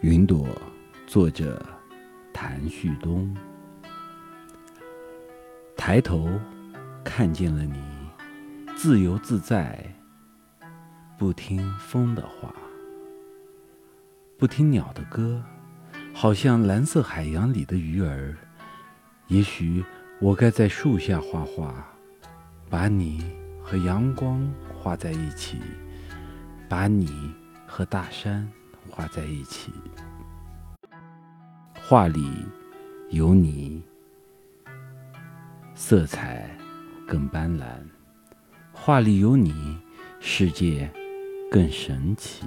云朵，作者谭旭东。抬头看见了你，自由自在，不听风的话，不听鸟的歌，好像蓝色海洋里的鱼儿。也许我该在树下画画，把你和阳光画在一起，把你和大山。画在一起，画里有你，色彩更斑斓；画里有你，世界更神奇。